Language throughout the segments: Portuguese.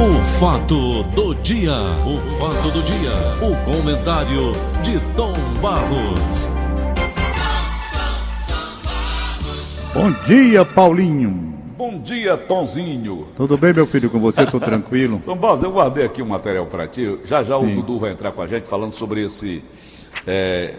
O fato do dia, o fato do dia, o comentário de Tom Barros. Bom dia, Paulinho. Bom dia, Tonzinho. Tudo bem, meu filho, com você? Tô tranquilo? Tom Barros, eu guardei aqui um material para ti. Já já Sim. o Dudu vai entrar com a gente falando sobre esse, é,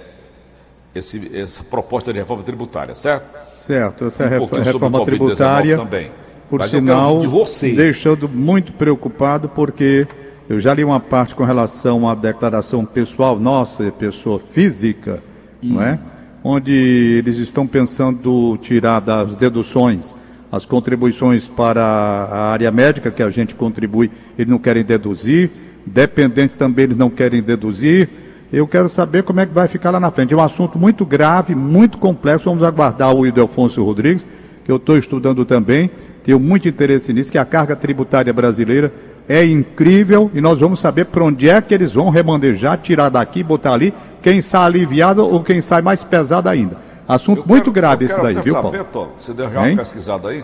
esse- essa proposta de reforma tributária, certo? Certo, essa Um reforma o Covid-19 tributária, também. Por Mas sinal, de deixando muito preocupado, porque eu já li uma parte com relação à declaração pessoal, nossa, pessoa física, não é? Onde eles estão pensando tirar das deduções as contribuições para a área médica, que a gente contribui, eles não querem deduzir, dependente também eles não querem deduzir. Eu quero saber como é que vai ficar lá na frente. É um assunto muito grave, muito complexo. Vamos aguardar o Ildefonso Rodrigues, que eu estou estudando também. Tenho muito interesse nisso, que a carga tributária brasileira é incrível e nós vamos saber para onde é que eles vão remandejar, tirar daqui, botar ali, quem sai aliviado ou quem sai mais pesado ainda. Assunto Eu muito quero- grave esse daí, viu, saber, Paulo? Tom, você deu já uma pesquisada aí?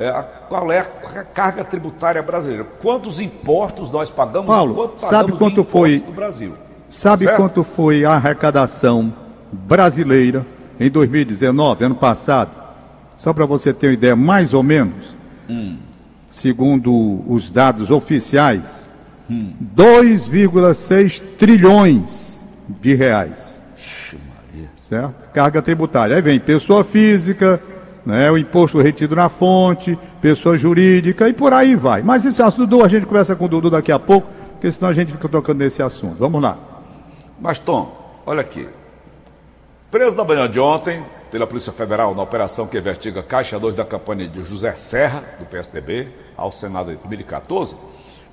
É, qual é a ca- carga tributária brasileira? Quantos impostos nós pagamos Paulo, quanto pagamos sabe quanto foi- do Brasil? Sabe Certo? quanto foi a arrecadação brasileira em 2019, ano passado? Só para você ter uma ideia, mais ou menos, segundo os dados oficiais, 2,6 trilhões de reais. Certo? Carga tributária. Aí vem pessoa física, né, o imposto retido na fonte, pessoa jurídica e por aí vai. Mas esse assunto, Dudu, a gente conversa com o Dudu daqui a pouco, porque senão a gente fica tocando nesse assunto. Vamos lá. Mas, Tom, olha aqui. Preso na manhã de ontem pela Polícia Federal na operação que investiga Caixa 2 da campanha de José Serra, do PSDB, ao Senado em 2014,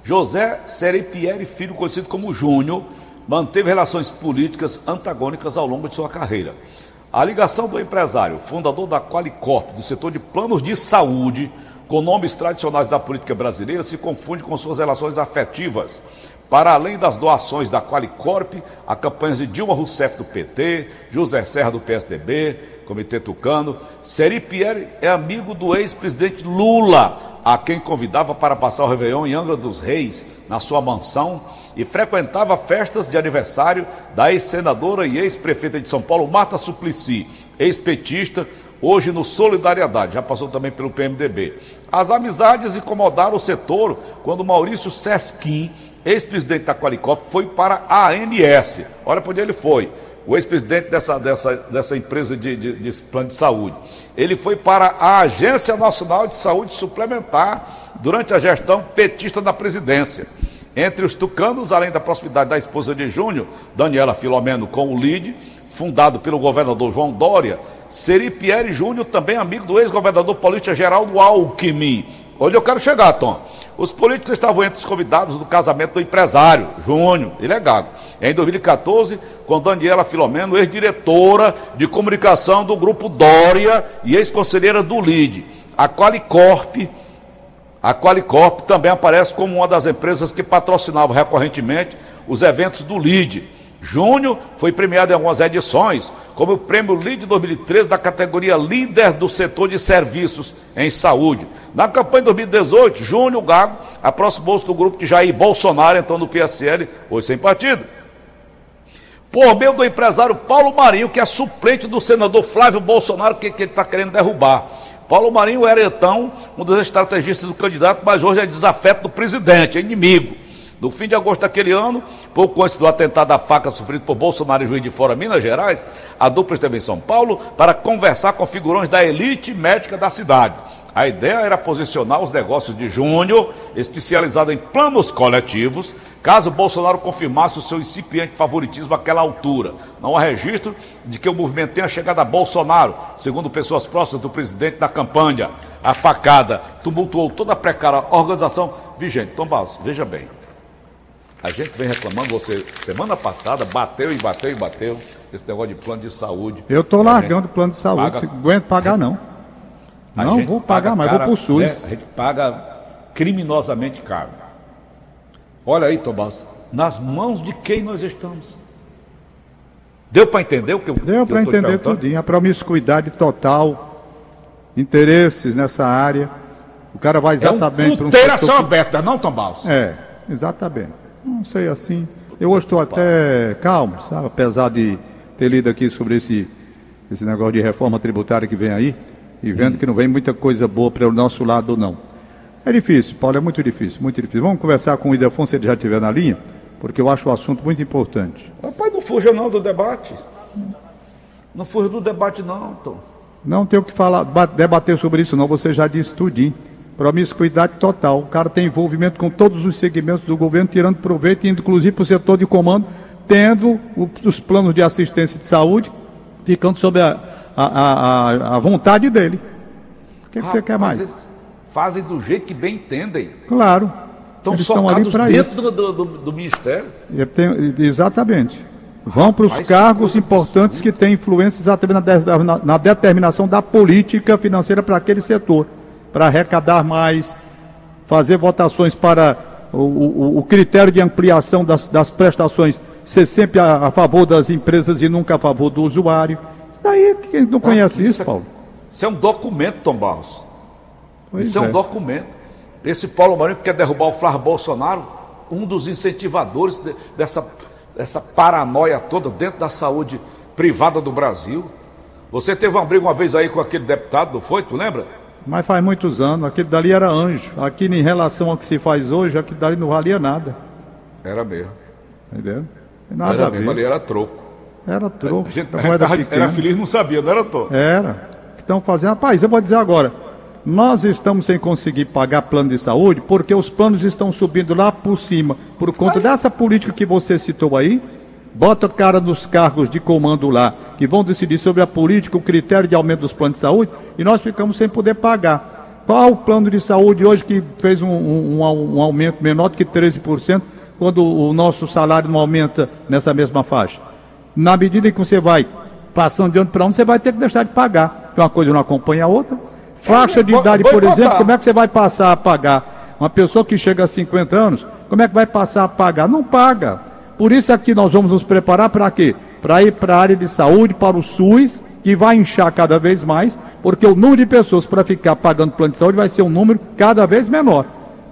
José Seripieri Filho, conhecido como Júnior, manteve relações políticas antagônicas ao longo de sua carreira. A ligação do empresário, fundador da Qualicorp, do setor de planos de saúde, com nomes tradicionais da política brasileira, se confunde com suas relações afetivas. Para além das doações da Qualicorp, a campanhas de Dilma Rousseff do PT, José Serra do PSDB, Comitê Tucano, Seri Pierre é amigo do ex-presidente Lula, a quem convidava para passar o Réveillon em Angra dos Reis, na sua mansão, e frequentava festas de aniversário da ex-senadora e ex-prefeita de São Paulo, Marta Suplicy, ex-petista, hoje no Solidariedade, já passou também pelo PMDB. As amizades incomodaram o setor quando Maurício Sesquim, ex-presidente da Qualicop, foi para a ANS. Olha para onde ele foi. O ex-presidente dessa, dessa, dessa empresa de, de, de plano de saúde. Ele foi para a Agência Nacional de Saúde Suplementar durante a gestão petista da presidência. Entre os tucanos, além da proximidade da esposa de Júnior, Daniela Filomeno, com o LIDE, fundado pelo governador João Dória, Seri Pierre Júnior, também amigo do ex-governador paulista Geraldo Alckmin. Onde eu quero chegar, Tom? Os políticos estavam entre os convidados do casamento do empresário, Júnior, ilegado. Em 2014, com Daniela Filomeno, ex-diretora de comunicação do grupo Dória e ex-conselheira do LIDE. A Qualicorp a Qualicorp também aparece como uma das empresas que patrocinava recorrentemente os eventos do LID. Júnior foi premiado em algumas edições, como o prêmio LID 2013 da categoria Líder do Setor de Serviços em Saúde. Na campanha de 2018, Júnior Gago aproximou-se do grupo de Jair Bolsonaro, então do PSL, hoje sem partido por meio do empresário Paulo Marinho, que é suplente do senador Flávio Bolsonaro, que, que ele está querendo derrubar. Paulo Marinho era então um dos estrategistas do candidato, mas hoje é desafeto do presidente, é inimigo. No fim de agosto daquele ano, pouco antes do atentado à faca sofrido por Bolsonaro em Juiz de Fora, Minas Gerais, a dupla esteve em São Paulo para conversar com figurões da elite médica da cidade. A ideia era posicionar os negócios de Júnior, especializado em planos coletivos, caso Bolsonaro confirmasse o seu incipiente favoritismo àquela altura. Não há registro de que o movimento tenha chegado a Bolsonaro, segundo pessoas próximas do presidente na campanha. A facada tumultuou toda a precária organização vigente. Tom Barros, veja bem. A gente vem reclamando, você semana passada bateu e bateu e bateu esse negócio de plano de saúde. Eu estou largando o plano de saúde, paga- não aguento pagar não. Não vou pagar paga mais, vou pro SUS. né, a gente paga criminosamente caro. Olha aí, Tomás, nas mãos de quem nós estamos? Deu para entender o que eu Deu para entender tudinho. A promiscuidade total, interesses nessa área. O cara vai exatamente é um para um setor... aberta, não, Tom Baus? É, exatamente. Não sei assim. Eu hoje estou até calmo, sabe? Apesar de ter lido aqui sobre esse, esse negócio de reforma tributária que vem aí, e vendo hum. que não vem muita coisa boa para o nosso lado, não. É difícil, Paulo, é muito difícil, muito difícil. Vamos conversar com o Idefonso, se ele já estiver na linha, porque eu acho o assunto muito importante. Rapaz, não fuja não do debate. Não fuja do debate não, Tom. Não tenho que falar, debater sobre isso não, você já disse tudinho. Promiscuidade total. O cara tem envolvimento com todos os segmentos do governo, tirando proveito, inclusive para o setor de comando, tendo os planos de assistência de saúde, ficando sob a, a, a, a vontade dele. O que, que você quer mais? Fazem do jeito que bem entendem. Claro. Estão socados dentro do, do, do, Ministério. exatamente. Vão para os cargos importantes que têm influência exatamente na, na, na determinação da política financeira para aquele setor para arrecadar mais, fazer votações para o, o, o critério de ampliação das, das, prestações ser sempre a, a, favor das empresas e nunca a favor do usuário. Isso daí, quem não tá, conhece isso, isso é, Paulo? Isso é um documento, Tom Barros. Pois isso é. é um documento. Esse Paulo Marinho que quer derrubar o Flávio Bolsonaro, um dos incentivadores de, dessa, dessa paranoia toda dentro da saúde privada do Brasil. Você teve uma briga uma vez aí com aquele deputado, não foi? Tu lembra? Mas faz muitos anos, aquele dali era anjo. Aqui em relação ao que se faz hoje, aquele dali não valia nada. Era mesmo. Entendeu? Nada era a ver. mesmo, ali era troco. Era troco. A gente, a era feliz, não sabia, não era troco. Era. Estão fazendo. Rapaz, eu vou dizer agora. Nós estamos sem conseguir pagar plano de saúde porque os planos estão subindo lá por cima. Por conta dessa política que você citou aí, bota o cara nos cargos de comando lá, que vão decidir sobre a política, o critério de aumento dos planos de saúde, e nós ficamos sem poder pagar. Qual o plano de saúde hoje que fez um, um, um aumento menor do que 13%, quando o nosso salário não aumenta nessa mesma faixa? Na medida em que você vai passando de ano para ano, você vai ter que deixar de pagar. Uma coisa não acompanha a outra. Faixa de idade, por exemplo, como é que você vai passar a pagar? Uma pessoa que chega a 50 anos, como é que vai passar a pagar? Não paga. Por isso aqui nós vamos nos preparar para quê? Para ir para a área de saúde, para o SUS, que vai inchar cada vez mais, porque o número de pessoas para ficar pagando plano de saúde vai ser um número cada vez menor.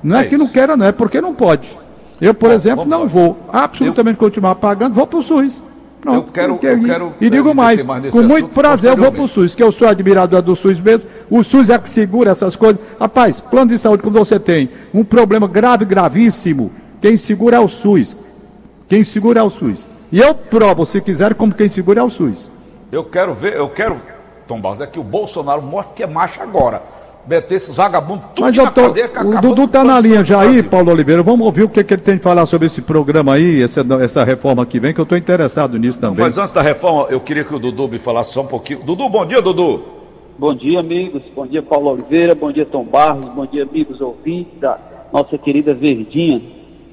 Não é, é que não queira, não, é porque não pode. Eu, por Bom, exemplo, não vou absolutamente eu... continuar pagando, vou para o SUS. Pronto, eu quero, eu quero e digo mais, mais com muito prazer eu vou para o SUS, que eu sou admirador do SUS mesmo. O SUS é que segura essas coisas. Rapaz, plano de saúde, quando você tem um problema grave, gravíssimo, quem segura é o SUS. Quem segura é o SUS. E eu provo, se quiser, como quem segura é o SUS. Eu quero ver, eu quero, Tom Barros, é que o Bolsonaro mostre que é macho agora. Meter esses vagabundos tudo Mas eu tô, cadeia, O Dudu está na linha já aí, Paulo Oliveira. Vamos ouvir o que, que ele tem de falar sobre esse programa aí, essa, essa reforma que vem, que eu estou interessado nisso também. Mas antes da reforma, eu queria que o Dudu me falasse só um pouquinho. Dudu, bom dia, Dudu. Bom dia, amigos. Bom dia, Paulo Oliveira. Bom dia, Tom Barros. Bom dia, amigos ouvintes da nossa querida Verdinha.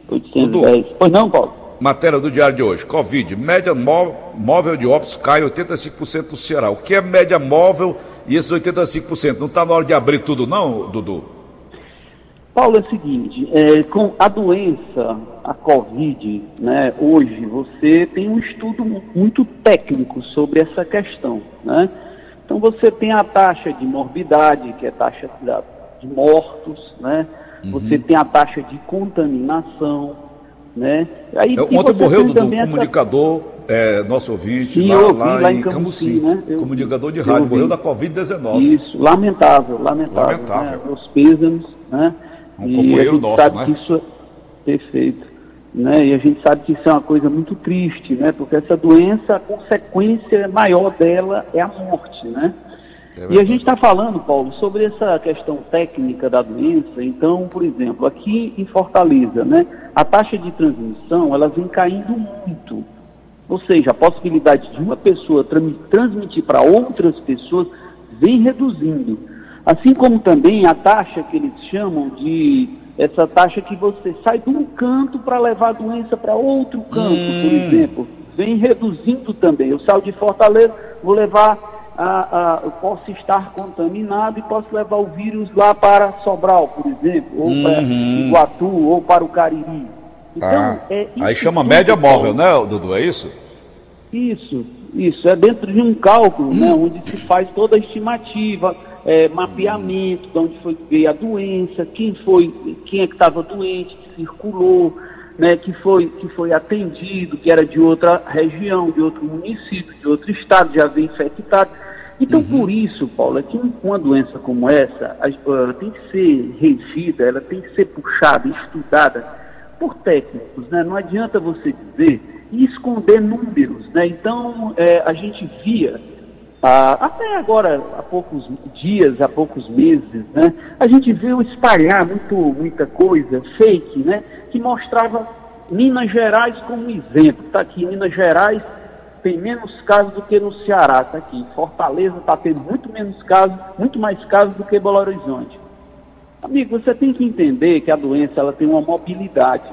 810. Dudu. Pois não, Paulo? Matéria do diário de hoje. Covid. Média móvel de óbitos cai 85% no Ceará. O que é média móvel e esses 85%? Não está na hora de abrir tudo, não, Dudu? Paulo, é o seguinte, é, com a doença, a Covid, né, hoje você tem um estudo muito técnico sobre essa questão. Né? Então você tem a taxa de morbidade, que é a taxa de mortos, né? Uhum. você tem a taxa de contaminação, né? Aí, é, Ontem morreu do, comunicador, é, nosso ouvinte, lá, lá, lá, em Camusim, né? Eu, comunicador de rádio, morreu da Covid-19. Isso, lamentável, lamentável. lamentável. Né? Os pêsames, né? Um e companheiro nosso, sabe né? Que isso é perfeito. Né? E a gente sabe que isso é uma coisa muito triste, né? Porque essa doença, a consequência maior dela é a morte, né? É e a gente está falando, Paulo, sobre essa questão técnica da doença. Então, por exemplo, aqui em Fortaleza, né, a taxa de transmissão ela vem caindo muito. Ou seja, a possibilidade de uma pessoa transmitir para outras pessoas vem reduzindo. Assim como também a taxa que eles chamam de essa taxa que você sai de um canto para levar a doença para outro canto, hum. por exemplo, vem reduzindo também. Eu saio de Fortaleza, vou levar a, a, posso estar contaminado e posso levar o vírus lá para Sobral, por exemplo, ou uhum. para Iguatu, ou para o Cariri. Então, ah, é aí chama média móvel, né, Dudu? É isso? Isso, isso. É dentro de um cálculo, né, onde se faz toda a estimativa, é, mapeamento de onde foi veio a doença, quem foi, quem é que estava doente, que circulou, né, que, foi, que foi atendido, que era de outra região, de outro município, de outro estado, já veio infectado. Então, uhum. por isso, Paulo, é que uma doença como essa, ela tem que ser revida, ela tem que ser puxada, estudada por técnicos, né? Não adianta você dizer e esconder números, né? Então, é, a gente via, ah, até agora, há poucos dias, há poucos meses, né? A gente viu espalhar muito, muita coisa fake, né? Que mostrava Minas Gerais como exemplo. Está aqui, Minas Gerais tem menos casos do que no Ceará, está aqui. Fortaleza está tendo muito menos casos, muito mais casos do que Belo Horizonte. Amigo, você tem que entender que a doença ela tem uma mobilidade.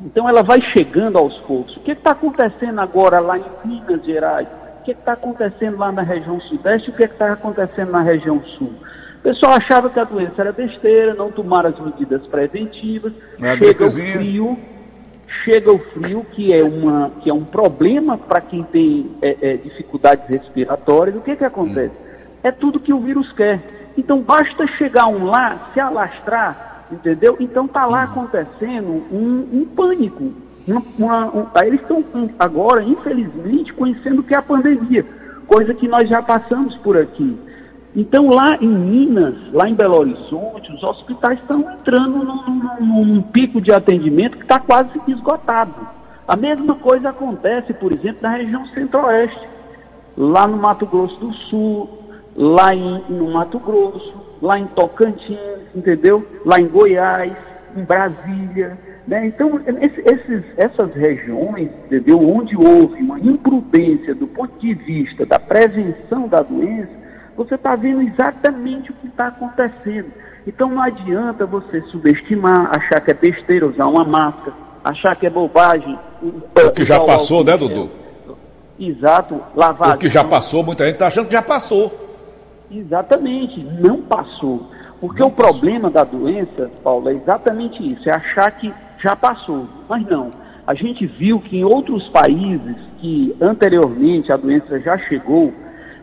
Então ela vai chegando aos poucos. O que está acontecendo agora lá em Minas Gerais? O que está acontecendo lá na região sudeste? O que está acontecendo na região sul? O pessoal achava que a doença era besteira, não tomaram as medidas preventivas, é chega o frio, chega o frio, que é, uma, que é um problema para quem tem é, é, dificuldades respiratórias, o que, que acontece? É tudo que o vírus quer. Então basta chegar um lá, se alastrar, entendeu? Então está lá acontecendo um, um pânico. Uma, uma, um, aí eles estão agora, infelizmente, conhecendo o que é a pandemia, coisa que nós já passamos por aqui. Então, lá em Minas, lá em Belo Horizonte, os hospitais estão entrando num, num, num pico de atendimento que está quase esgotado. A mesma coisa acontece, por exemplo, na região centro-oeste, lá no Mato Grosso do Sul, lá em, no Mato Grosso, lá em Tocantins, entendeu? Lá em Goiás, em Brasília. Né? Então, esses, essas regiões, entendeu? Onde houve uma imprudência do ponto de vista da prevenção da doença, você está vendo exatamente o que está acontecendo. Então não adianta você subestimar, achar que é besteira usar uma máscara, achar que é bobagem. O que já passou, né, Dudu? Exato, lavar. O que já passou, muita gente está achando que já passou. Exatamente, não passou. Porque não o passou. problema da doença, Paulo, é exatamente isso, é achar que já passou. Mas não. A gente viu que em outros países que anteriormente a doença já chegou,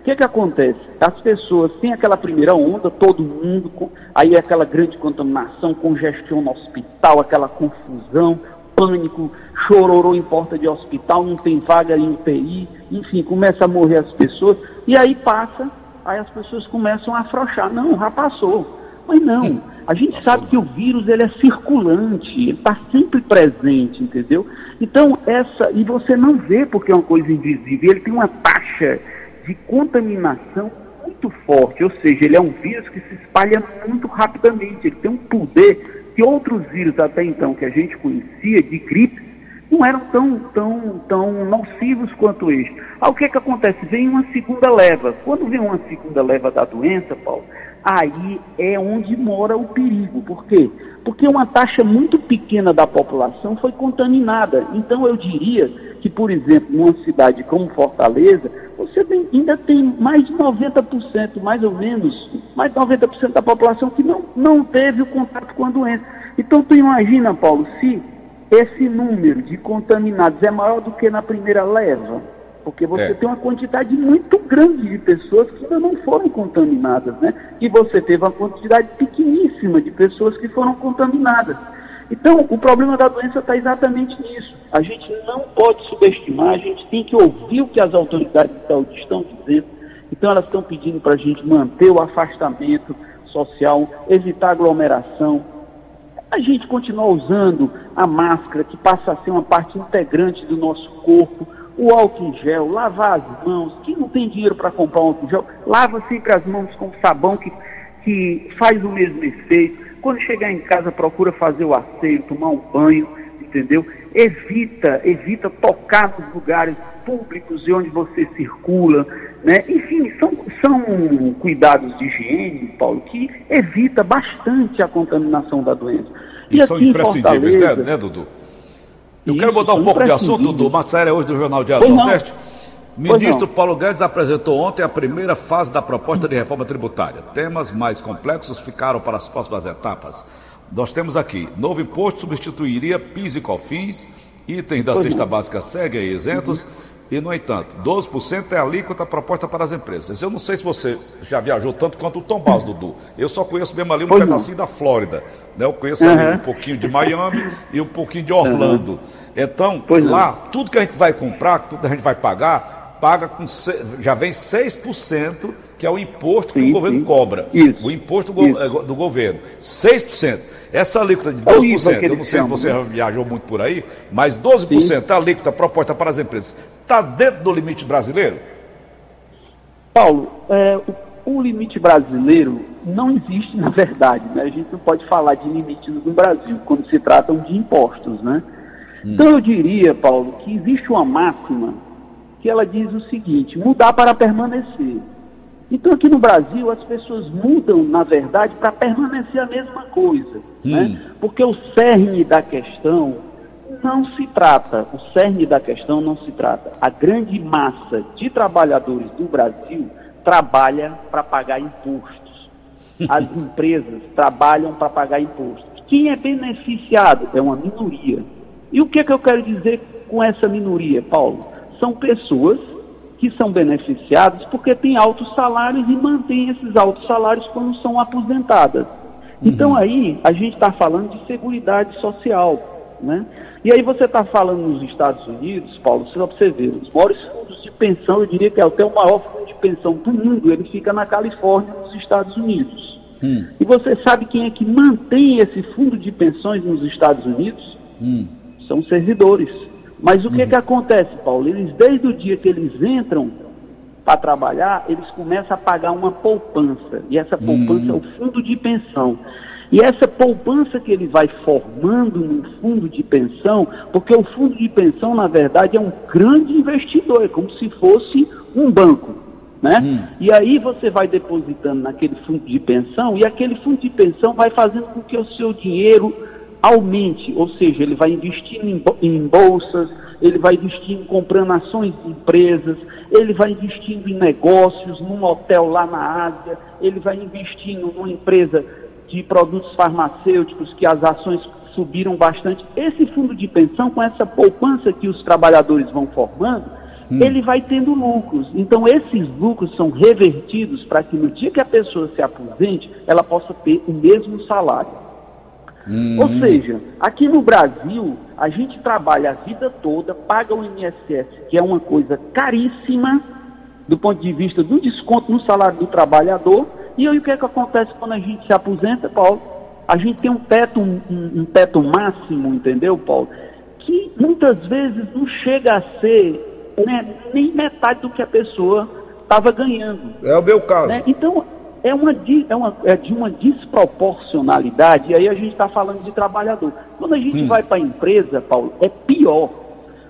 que, que acontece? As pessoas têm aquela primeira onda, todo mundo, aí é aquela grande contaminação, congestão no hospital, aquela confusão, pânico, chororô em porta de hospital, não tem vaga em UTI, enfim, começa a morrer as pessoas, e aí passa, aí as pessoas começam a afrouxar. Não, já passou. Mas não, a gente sabe que o vírus ele é circulante, ele está sempre presente, entendeu? Então, essa, e você não vê porque é uma coisa invisível, ele tem uma taxa de contaminação muito forte, ou seja, ele é um vírus que se espalha muito rapidamente, ele tem um poder que outros vírus até então que a gente conhecia de gripe não eram tão, tão, tão nocivos quanto este. Aí o que, é que acontece? Vem uma segunda leva. Quando vem uma segunda leva da doença, Paulo, aí é onde mora o perigo. Por quê? Porque uma taxa muito pequena da população foi contaminada. Então eu diria que, por exemplo, numa cidade como Fortaleza, você tem, ainda tem mais de 90%, mais ou menos, mais de 90% da população que não, não teve o contato com a doença. Então tu imagina, Paulo, se esse número de contaminados é maior do que na primeira leva, porque você é. tem uma quantidade muito grande de pessoas que ainda não foram contaminadas, né? E você teve uma quantidade pequeníssima de pessoas que foram contaminadas. Então, o problema da doença está exatamente nisso. A gente não pode subestimar, a gente tem que ouvir o que as autoridades de saúde estão dizendo. Então, elas estão pedindo para a gente manter o afastamento social, evitar aglomeração. A gente continuar usando a máscara, que passa a ser uma parte integrante do nosso corpo, o álcool em gel, lavar as mãos. Quem não tem dinheiro para comprar um álcool em gel, lava sempre as mãos com sabão que, que faz o mesmo efeito quando chegar em casa, procura fazer o asseio, tomar um banho, entendeu? Evita, evita tocar nos lugares públicos e onde você circula, né? Enfim, são, são cuidados de higiene, Paulo, que evita bastante a contaminação da doença. E, e são imprescindíveis, né, né, Dudu? Eu Isso, quero mudar um pouco de assunto, Dudu. Matéria hoje do Jornal Diário do Nordeste. Ministro Paulo Guedes apresentou ontem a primeira fase da proposta de reforma tributária. Temas mais complexos ficaram para as próximas etapas. Nós temos aqui: novo imposto substituiria PIS e COFINS, itens da cesta básica seguem isentos, E, no entanto, 12% é a alíquota proposta para as empresas. Eu não sei se você já viajou tanto quanto o Tom Baus, Dudu. Eu só conheço mesmo ali um pois pedacinho não. da Flórida. Né? Eu conheço uhum. ali um pouquinho de Miami e um pouquinho de Orlando. Uhum. Então, pois lá, não. tudo que a gente vai comprar, tudo que a gente vai pagar, paga com já vem 6%, que é o imposto sim, que o governo sim. cobra. Isso. O imposto do, Isso. Eh, do governo. 6%. Essa alíquota de 12%, eu não sei se você né? viajou muito por aí, mas 12% sim. a alíquota proposta para as empresas está dentro do limite brasileiro? Paulo, é, o, o, limite brasileiro não existe na verdade. Né? A gente não pode falar de limites no Brasil quando se tratam de impostos. Né? Hum. Então eu diria, Paulo, que existe uma máxima que ela diz o seguinte: mudar para permanecer. Então, aqui no Brasil, as pessoas mudam, na verdade, para permanecer a mesma coisa. Hum. Né? Porque o cerne da questão não se trata, o cerne da questão não se trata. A grande massa de trabalhadores do Brasil trabalha para pagar impostos. As empresas trabalham para pagar impostos. Quem é beneficiado é uma minoria. E o que, é que eu quero dizer com essa minoria, Paulo? São pessoas que são beneficiados porque têm altos salários e mantêm esses altos salários quando são aposentadas. Uhum. Então aí a gente está falando de segurança social, né? E aí você está falando nos Estados Unidos, Paulo, só para você ver, os maiores fundos de pensão, eu diria que é até o maior fundo de pensão do mundo, ele fica na Califórnia, nos Estados Unidos. Hum. E você sabe quem é que mantém esse fundo de pensões nos Estados Unidos? Hum. São servidores. Mas o que, uhum. que acontece, Paulo? Eles, desde o dia que eles entram para trabalhar, eles começam a pagar uma poupança. E essa poupança uhum. é o fundo de pensão. E essa poupança que ele vai formando no fundo de pensão, porque o fundo de pensão, na verdade, é um grande investidor, é como se fosse um banco. Né? Hum. E aí você vai depositando naquele fundo de pensão e aquele fundo de pensão vai fazendo com que o seu dinheiro aumente, ou seja, ele vai investindo em, em bolsas, ele vai investindo comprando ações de empresas, ele vai investindo em negócios, num hotel lá na Ásia, ele vai investindo numa empresa de produtos farmacêuticos que as ações subiram bastante. Esse fundo de pensão, com essa poupança que os trabalhadores vão formando, hum. ele vai tendo lucros. Então, esses lucros são revertidos para que no dia que a pessoa se aposente, ela possa ter o mesmo salário. Uhum. Ou seja, aqui no Brasil, a gente trabalha a vida toda, paga o INSS, que é uma coisa caríssima do ponto de vista do desconto no salário do trabalhador. E aí o que é que acontece quando a gente se aposenta, Paulo? A gente tem um teto, um, um teto máximo, entendeu, Paulo? Que muitas vezes não chega a ser né, nem metade do que a pessoa estava ganhando. É o meu caso. Né? Então, é, uma, é, uma, é de uma desproporcionalidade, e aí a gente está falando de trabalhador. Quando a gente hum. vai para a empresa, Paulo, é pior.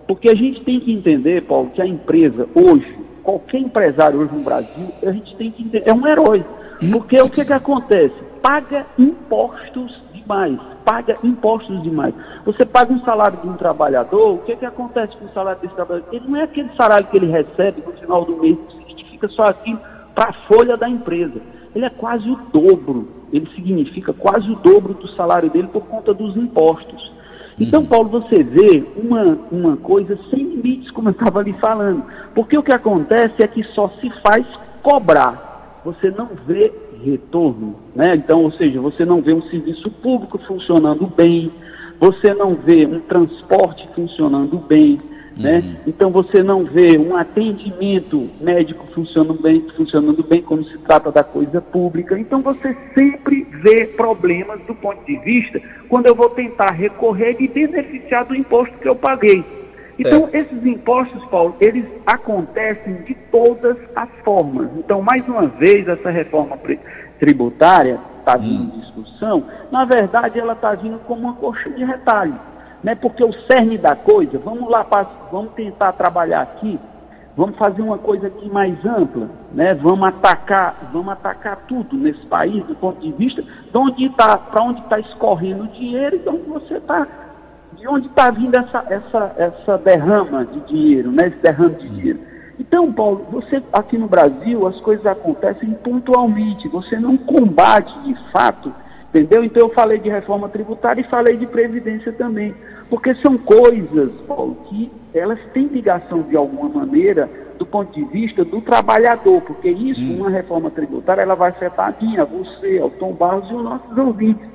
Porque a gente tem que entender, Paulo, que a empresa hoje, qualquer empresário hoje no Brasil, a gente tem que entender, é um herói. Porque o que, que acontece? Paga impostos demais, paga impostos demais. Você paga um salário de um trabalhador, o que, que acontece com o salário desse trabalhador? Ele não é aquele salário que ele recebe no final do mês, que significa só aquilo para a folha da empresa ele é quase o dobro, ele significa quase o dobro do salário dele por conta dos impostos. Então, uhum. Paulo, você vê uma, uma coisa sem limites, como eu estava ali falando. Porque o que acontece é que só se faz cobrar, você não vê retorno. Né? Então, ou seja, você não vê um serviço público funcionando bem, você não vê um transporte funcionando bem, né? Uhum. Então você não vê um atendimento médico funcionando bem, funcionando bem quando se trata da coisa pública. Então você sempre vê problemas do ponto de vista quando eu vou tentar recorrer e beneficiar do imposto que eu paguei. Então é. esses impostos, Paulo, eles acontecem de todas as formas. Então mais uma vez essa reforma tributária está vindo em hum. discussão. Na verdade ela está vindo como uma coxa de retalho né? Porque o cerne da coisa, vamos lá, vamos tentar trabalhar aqui, vamos fazer uma coisa aqui mais ampla, né? Vamos atacar, vamos atacar tudo nesse país do ponto de vista de onde está, para onde está escorrendo o dinheiro e de onde você está, de onde está vindo essa, essa, essa derrama de dinheiro, né? Esse derrame de dinheiro. Então, Paulo, você aqui no Brasil as coisas acontecem pontualmente, você não combate de fato Entendeu? Então eu falei de reforma tributária e falei de previdência também. Porque são coisas, Paulo, que elas têm ligação de alguma maneira do ponto de vista do trabalhador, porque isso, hum. uma reforma tributária, ela vai afetar a minha, você, o Tom Barros e os nossos ouvintes.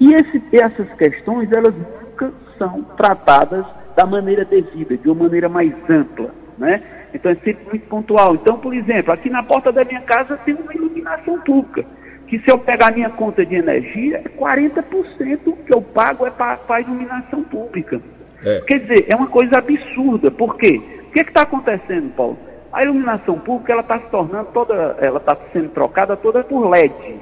E esse, essas questões, elas nunca são tratadas da maneira devida, de uma maneira mais ampla, né? Então é sempre muito pontual. Então, por exemplo, aqui na porta da minha casa tem uma iluminação pública, que se eu pegar a minha conta de energia, 40% que eu pago é para a iluminação pública. É. Quer dizer, é uma coisa absurda. Por quê? O que é está acontecendo, Paulo? A iluminação pública ela está se tornando toda, ela está sendo trocada toda por LED.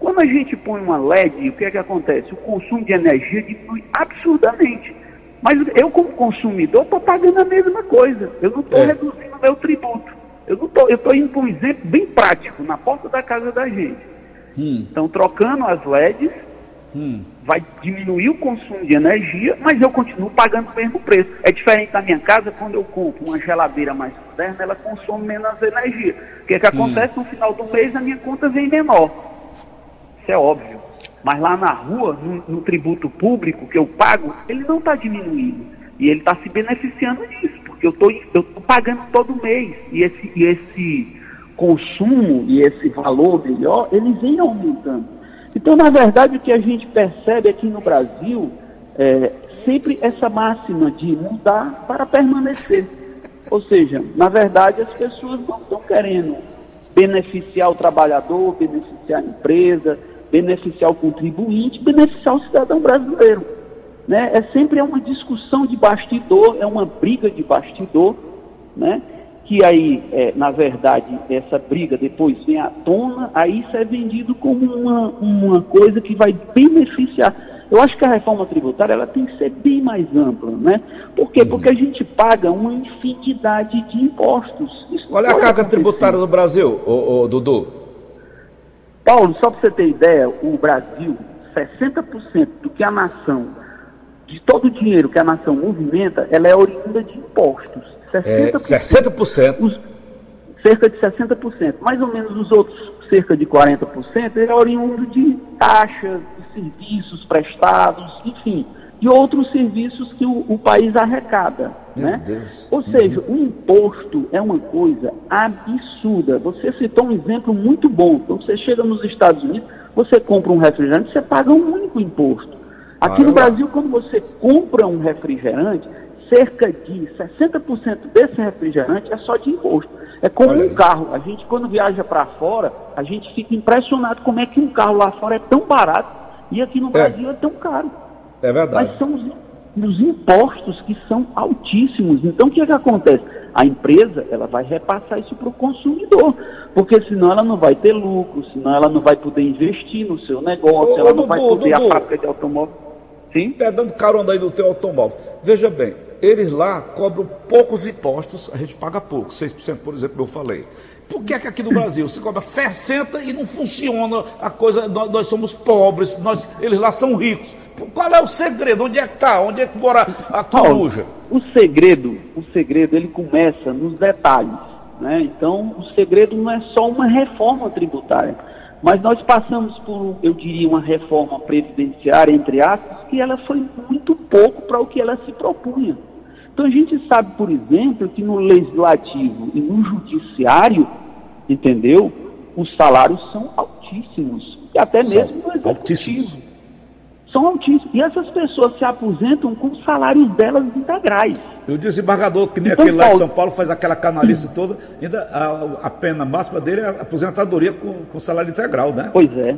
Quando a gente põe uma LED, o que é que acontece? O consumo de energia diminui absurdamente. Mas eu, como consumidor, estou pagando a mesma coisa. Eu não estou é. reduzindo o meu tributo. Eu estou indo para um exemplo bem prático, na porta da casa da gente. Hum. trocando as LEDs hum. vai diminuir o consumo de energia, mas eu continuo pagando o mesmo preço. É diferente da minha casa, quando eu compro uma geladeira mais moderna, ela consome menos energia. O que, é que hum. acontece no final do mês, a minha conta vem menor. Isso é óbvio. Mas lá na rua, no, no tributo público que eu pago, ele não está diminuindo. E ele está se beneficiando disso, porque eu estou pagando todo mês. E esse, e esse consumo e esse valor melhor, ele vem aumentando. Então, na verdade, o que a gente percebe aqui no Brasil é sempre essa máxima de mudar para permanecer. Ou seja, na verdade, as pessoas não estão querendo beneficiar o trabalhador, beneficiar a empresa, beneficiar o contribuinte, beneficiar o cidadão brasileiro. Né? É sempre uma discussão de bastidor, é uma briga de bastidor, né? Que aí, é, na verdade, essa briga depois vem à tona, aí isso é vendido como uma, uma coisa que vai beneficiar. Eu acho que a reforma tributária ela tem que ser bem mais ampla, né? Por quê? Uhum. Porque a gente paga uma infinidade de impostos. Isso Qual é a carga tributária no Brasil, ô, ô, Dudu? Paulo, só para você ter ideia, o Brasil, 60% do que a nação, de todo o dinheiro que a nação movimenta, ela é oriunda de impostos. 60%. É, 60%. Os, cerca de 60%. Mais ou menos os outros cerca de 40% é oriundo de taxas, de serviços prestados, enfim, de outros serviços que o, o país arrecada. né? Ou seja, uhum. o imposto é uma coisa absurda. Você citou um exemplo muito bom. Então, você chega nos Estados Unidos, você compra um refrigerante, você paga um único imposto. Aqui ah, no Brasil, quando você compra um refrigerante, cerca de 60% desse refrigerante é só de imposto. É como Olha um carro. A gente, quando viaja para fora, a gente fica impressionado como é que um carro lá fora é tão barato e aqui no é. Brasil é, é tão caro. É verdade. Mas são os, os impostos que são altíssimos. Então, o que, é que acontece? A empresa ela vai repassar isso para o consumidor, porque senão ela não vai ter lucro, senão ela não vai poder investir no seu negócio, ô, ela não vai poder Dudu, a fábrica de automóvel. Sim? Pegando carona aí do teu automóvel. Veja bem, eles lá cobram poucos impostos, a gente paga pouco, 6%, por exemplo, eu falei. Por que, é que aqui no Brasil se cobra 60% e não funciona a coisa, nós, nós, somos pobres, nós, eles lá são ricos. Qual é o segredo? Onde é que está? Onde é que mora a coruja? O segredo, o segredo, ele começa nos detalhes. Né? Então, o segredo não é só uma reforma tributária, mas nós passamos por, eu diria, uma reforma previdenciária, entre aspas, que ela foi muito pouco para o que ela se propunha. Então a gente sabe, por exemplo, que no legislativo e no judiciário, entendeu? Os salários são altíssimos. E até mesmo no executivo. Altíssimos. São altíssimos. E essas pessoas se aposentam com os salários delas integrais. E o desembargador, que nem então, aquele lá de São Paulo, faz aquela canalice toda, ainda a, a, pena máxima dele é a aposentadoria com, com salário integral, né? Pois é.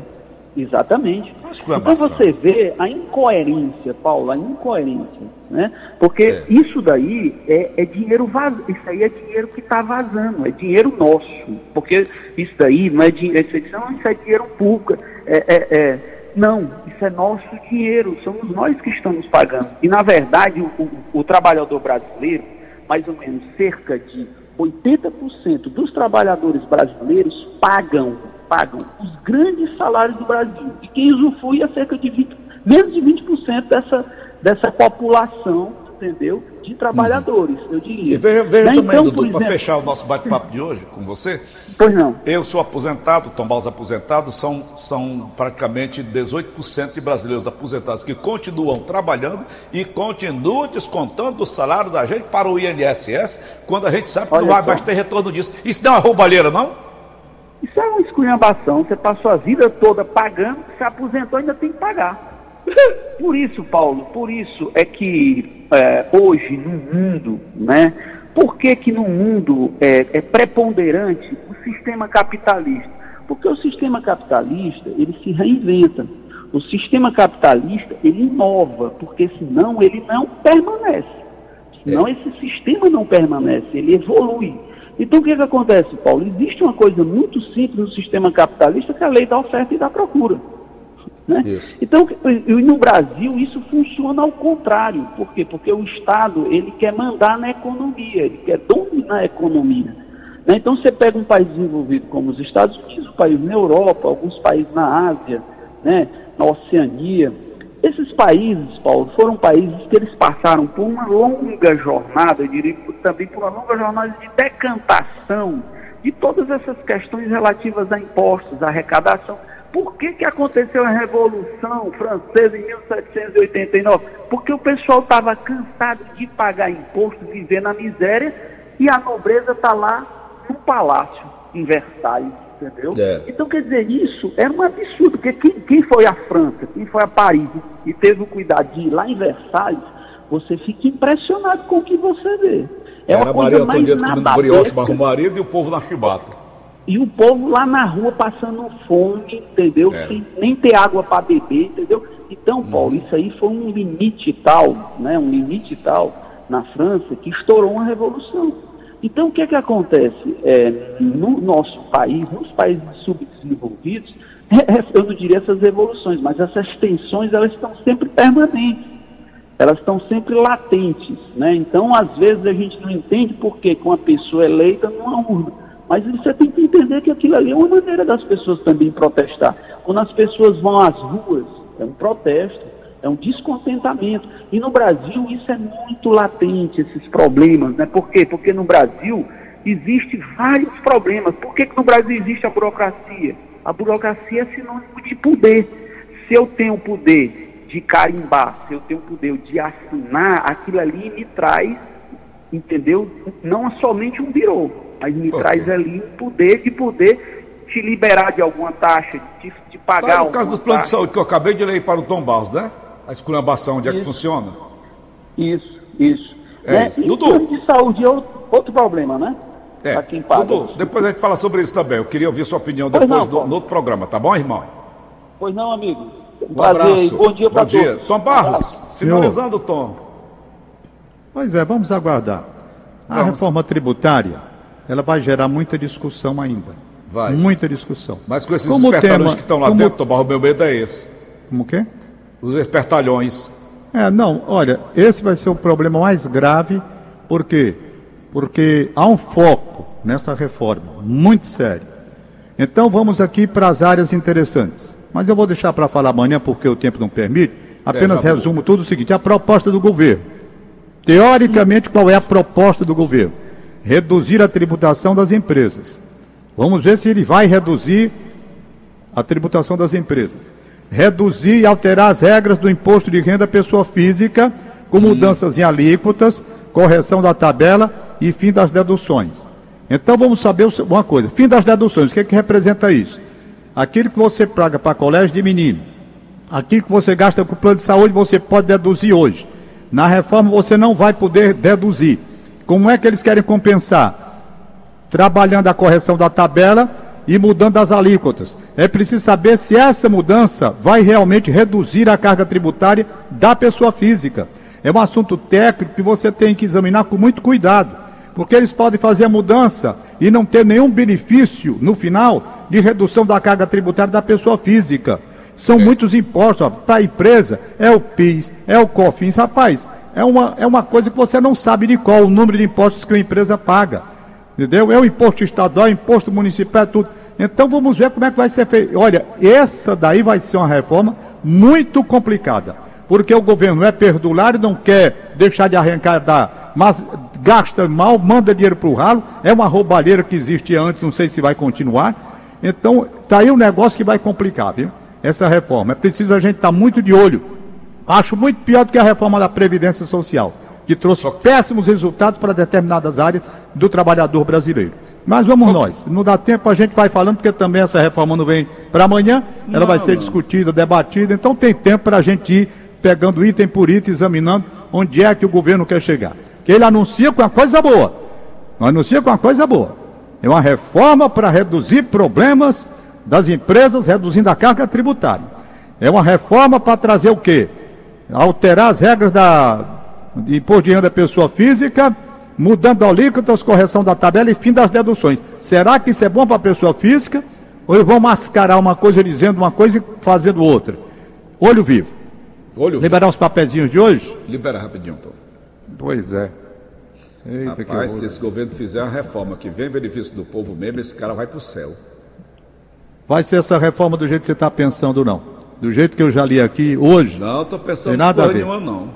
Exatamente. Então você vê a incoerência, Paulo, a incoerência, né? Porque é. isso daí é, é dinheiro vazio, isso aí é dinheiro que está vazando, é dinheiro nosso. Porque isso daí não é dinheiro, isso é dinheiro público. É, é, é, não, é nosso dinheiro, somos nós que estamos pagando. E na verdade, o, o, o trabalhador brasileiro, mais ou menos cerca de 80% dos trabalhadores brasileiros pagam pagam os grandes salários do Brasil. E quem usufrui é cerca de 20, menos de 20% dessa, dessa população entendeu? De trabalhadores, uhum. eu diria. E veja, veja né? também, então, Dudu, para fechar o nosso bate-papo de hoje com você. Pois não. Eu sou aposentado, Tom Barros aposentado, são, são praticamente 18% de brasileiros aposentados que continuam trabalhando e continuam descontando o salário da gente para o INSS, quando a gente sabe que Olha não vai mais ter retorno disso. Isso não é uma roubalheira, não? Isso é uma esculhambação. Você passou a vida toda pagando, se aposentou ainda tem que pagar. Por isso, Paulo, por isso é que é, hoje no mundo, né? Por que, que no mundo é, é preponderante o sistema capitalista? Porque o sistema capitalista ele se reinventa. O sistema capitalista ele inova, porque senão ele não permanece. Senão é. esse sistema não permanece, ele evolui. Então o que, que acontece, Paulo? Existe uma coisa muito simples no sistema capitalista que é a lei da oferta e da procura. Né? Então, no Brasil, isso funciona ao contrário. Por quê? Porque o Estado ele quer mandar na economia, ele quer dominar a economia. Né? Então, você pega um país desenvolvido como os Estados Unidos, um país na Europa, alguns países na Ásia, né? na Oceania. Esses países, Paulo, foram países que eles passaram por uma longa jornada, eu diria também por uma longa jornada de decantação de todas essas questões relativas a impostos, a arrecadação. Por que, que aconteceu a Revolução Francesa em 1789? Porque o pessoal estava cansado de pagar imposto, viver na miséria, e a nobreza está lá no palácio, em Versalhes, entendeu? É. Então, quer dizer, isso era um absurdo, porque quem, quem foi a França, quem foi a Paris e teve o cuidado de ir lá em Versalhes, você fica impressionado com o que você vê. É era uma coisa Maria Antonieta comendo brioche, mas o marido e o povo na chibata. E o povo lá na rua passando fome, entendeu? É. Sem nem ter água para beber, entendeu? Então, hum. Paulo, isso aí foi um limite tal, né? Um limite tal na França que estourou uma revolução. Então, o que é que acontece? É, no nosso país, nos países subdesenvolvidos, é, eu não diria essas revoluções, mas essas tensões, elas estão sempre permanentes. Elas estão sempre latentes, né? Então, às vezes, a gente não entende por que uma pessoa eleita numa urna mas você tem que entender que aquilo ali é uma maneira das pessoas também protestar. Quando as pessoas vão às ruas, é um protesto, é um descontentamento. E no Brasil isso é muito latente, esses problemas. Né? Por quê? Porque no Brasil existem vários problemas. Por que, que no Brasil existe a burocracia? A burocracia é sinônimo de poder. Se eu tenho poder de carimbar, se eu tenho poder de assinar, aquilo ali me traz, entendeu? Não somente um birô, mas me okay. traz ali o poder de poder te liberar de alguma taxa, de te pagar. Tá, no caso dos planos de saúde que eu acabei de ler para o Tom Barros, né? A esculhambação, onde isso. é que funciona? Isso, isso. É né? isso. Dudu. plano de saúde é outro problema, né? É. Quem paga. Dudu, depois a gente fala sobre isso também. Eu queria ouvir sua opinião depois não, do, no outro programa, tá bom, irmão? Pois não, amigo. Um, um abraço. Bom dia para todos. Dia. Tom Barros, um finalizando, Tom. Pois é, vamos aguardar. A vamos. reforma tributária ela vai gerar muita discussão ainda. Vai. Muita discussão. Mas com esses como espertalhões tema, que estão lá como... dentro, Tomar, o meu medo é esse. Como o quê? Os espertalhões. É, não, olha, esse vai ser o problema mais grave, por quê? Porque há um foco nessa reforma, muito sério. Então vamos aqui para as áreas interessantes. Mas eu vou deixar para falar amanhã, porque o tempo não permite. Apenas é, resumo tudo o seguinte: a proposta do governo. Teoricamente, qual é a proposta do governo? Reduzir a tributação das empresas. Vamos ver se ele vai reduzir a tributação das empresas. Reduzir e alterar as regras do imposto de renda pessoa física, com hum. mudanças em alíquotas, correção da tabela e fim das deduções. Então vamos saber uma coisa: fim das deduções, o que, é que representa isso? Aquilo que você paga para colégio de menino, aquilo que você gasta com o plano de saúde, você pode deduzir hoje. Na reforma você não vai poder deduzir. Como é que eles querem compensar? Trabalhando a correção da tabela e mudando as alíquotas. É preciso saber se essa mudança vai realmente reduzir a carga tributária da pessoa física. É um assunto técnico que você tem que examinar com muito cuidado, porque eles podem fazer a mudança e não ter nenhum benefício no final de redução da carga tributária da pessoa física. São muitos impostos. Para a empresa, é o PIS, é o COFINS. Rapaz, é uma, é uma coisa que você não sabe de qual o número de impostos que uma empresa paga. Entendeu? É o imposto estadual, é imposto municipal, é tudo. Então vamos ver como é que vai ser feito. Olha, essa daí vai ser uma reforma muito complicada. porque o governo é perdulário, não quer deixar de arrecadar, mas gasta mal, manda dinheiro para o ralo, é uma roubalheira que existia antes, não sei se vai continuar. Então, está aí um negócio que vai complicar, viu? Essa reforma. É preciso a gente estar tá muito de olho. Acho muito pior do que a reforma da Previdência Social, que trouxe péssimos resultados para determinadas áreas do trabalhador brasileiro. Mas vamos nós. Não dá tempo, a gente vai falando, porque também essa reforma não vem para amanhã. Ela não, vai ser não. discutida, debatida. Então tem tempo para a gente ir pegando item por item, examinando onde é que o governo quer chegar. Que ele anuncia com uma coisa boa. Não anuncia com uma coisa boa. É uma reforma para reduzir problemas das empresas, reduzindo a carga tributária. É uma reforma para trazer o quê? Alterar as regras da, de imposto de renda da pessoa física, mudando alíquotas, correção da tabela e fim das deduções. Será que isso é bom para a pessoa física? Ou eu vou mascarar uma coisa dizendo uma coisa e fazendo outra? Olho vivo. Olho Liberar vivo. os papezinhos de hoje? Libera rapidinho, então. Pois é. Eita, Rapaz, se esse governo fizer uma reforma que vem em benefício do povo mesmo, esse cara vai para o céu. Vai ser essa reforma do jeito que você está pensando, não? Do jeito que eu já li aqui hoje? Não, estou pensando tem nada a ver. nenhuma, não.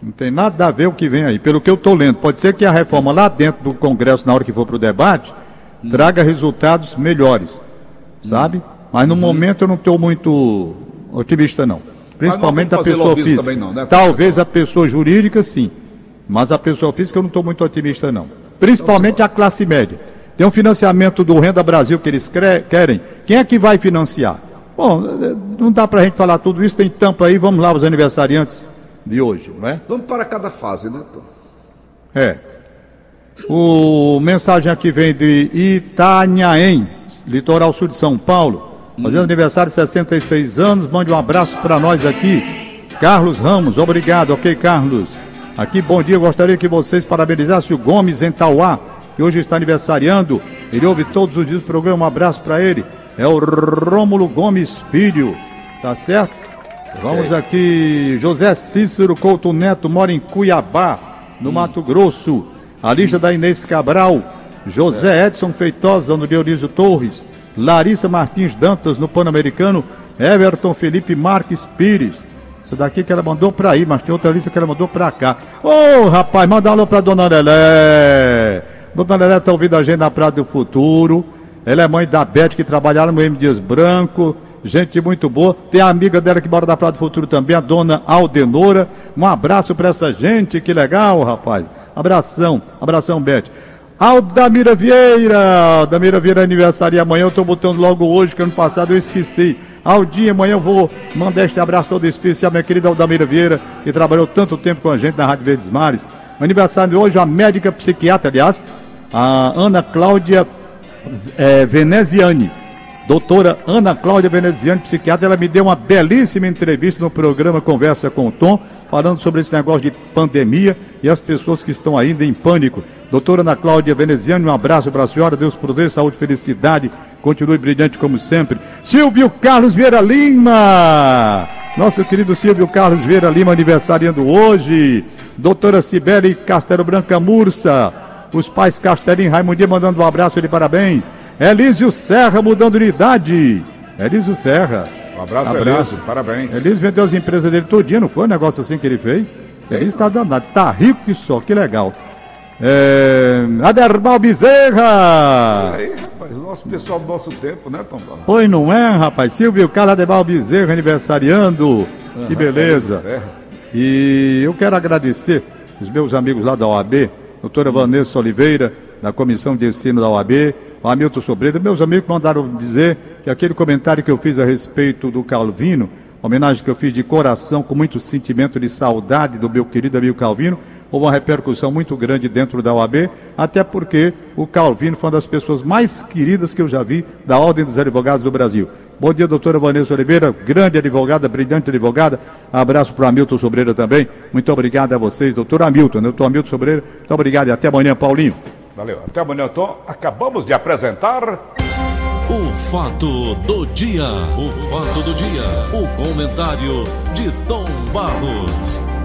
Não tem nada a ver o que vem aí. Pelo que eu estou lendo, pode ser que a reforma lá dentro do Congresso, na hora que for para o debate, hum. traga resultados melhores, sabe? Hum. Mas no hum. momento eu não estou muito otimista, não. Principalmente da pessoa física. Não, né? Talvez a pessoa jurídica, sim. Mas a pessoa física eu não estou muito otimista, não. Principalmente a classe média. Tem um financiamento do Renda Brasil que eles querem. Quem é que vai financiar? Bom, não dá para a gente falar tudo isso, tem tampa aí, vamos lá, os aniversariantes de hoje, não é? Vamos para cada fase, né, Tom? É. O mensagem aqui vem de Itanhaém, litoral sul de São Paulo. Fazendo hum. aniversário de 66 anos, mande um abraço para nós aqui. Carlos Ramos, obrigado, ok, Carlos. Aqui, bom dia, gostaria que vocês parabenizassem o Gomes em Tauá, que hoje está aniversariando. Ele ouve todos os dias o programa, um abraço para ele. É o Rômulo Gomes Filho, tá certo? Vamos aqui, José Cícero Couto Neto mora em Cuiabá, no hum. Mato Grosso. A lista da Inês Cabral, José Edson Feitosa no Dionísio Torres, Larissa Martins Dantas no Pan-Americano, Everton Felipe Marques Pires, essa daqui que ela mandou pra aí, mas tem outra lista que ela mandou pra cá. Ô, oh, rapaz, manda um alô pra Dona Lelé. Dona Lelé tá ouvindo a gente na Praia do Futuro. Ela é mãe da Beth, que trabalhava no M. Dias Branco. Gente muito boa. Tem a amiga dela que mora da Praia do Futuro também, a dona Aldenora. Um abraço pra essa gente, que legal, rapaz. Abração, abração, Beth. Aldamira Vieira, Aldamira Vieira aniversário amanhã, eu tô botando logo hoje, que ano passado eu esqueci. Aldinha, amanhã eu vou mandar este abraço todo especial, minha querida Aldamira Vieira, que trabalhou tanto tempo com a gente na Rádio Verdes Mares. Aniversário de hoje, a médica psiquiatra, aliás, a Ana Cláudia é, Veneziani. Doutora Ana Cláudia Veneziani, psiquiatra, ela me deu uma belíssima entrevista no programa Conversa com o Tom, falando sobre esse negócio de pandemia e as pessoas que estão ainda em pânico. Doutora Ana Cláudia Veneziani, um abraço para a senhora, Deus prudência, saúde, felicidade, continue brilhante como sempre. Silvio Carlos Vieira Lima, nosso querido Silvio Carlos Vieira Lima, aniversariando hoje. Doutora Cibele Castelo Branca Mursa, os pais Castelinho e Raimundinha mandando um abraço de parabéns. Elísio Serra mudando de idade. Elísio Serra. Um abraço, abraço. Elísio, parabéns. Elísio vendeu as empresas dele todinho, não foi um negócio assim que ele fez? Elísio está danado, está rico que só, que legal. É... Aderbal Bezerra! E aí, rapaz, nosso pessoal do nosso tempo, né, Tom? Pois não é, rapaz? Silvio Carlos Aderbal Bezerra aniversariando. Uhum, que beleza. E eu quero agradecer os meus amigos lá da OAB, doutora Vanessa Oliveira, da Comissão de Ensino da OAB, o Hamilton Sobreira, meus amigos mandaram dizer que aquele comentário que eu fiz a respeito do Calvino, homenagem que eu fiz de coração, com muito sentimento de saudade do meu querido amigo Calvino, houve uma repercussão muito grande dentro da OAB, até porque o Calvino foi uma das pessoas mais queridas que eu já vi da Ordem dos Advogados do Brasil. Bom dia, doutora Vanessa Oliveira, grande advogada, brilhante advogada. Abraço para o Hamilton Sobreira também. Muito obrigado a vocês, doutor Hamilton, doutor Hamilton Sobreira. Muito obrigado e até amanhã, Paulinho. Valeu. Até amanhã, Tom. Acabamos de apresentar. O fato do dia. O fato do dia. O comentário de Tom Barros.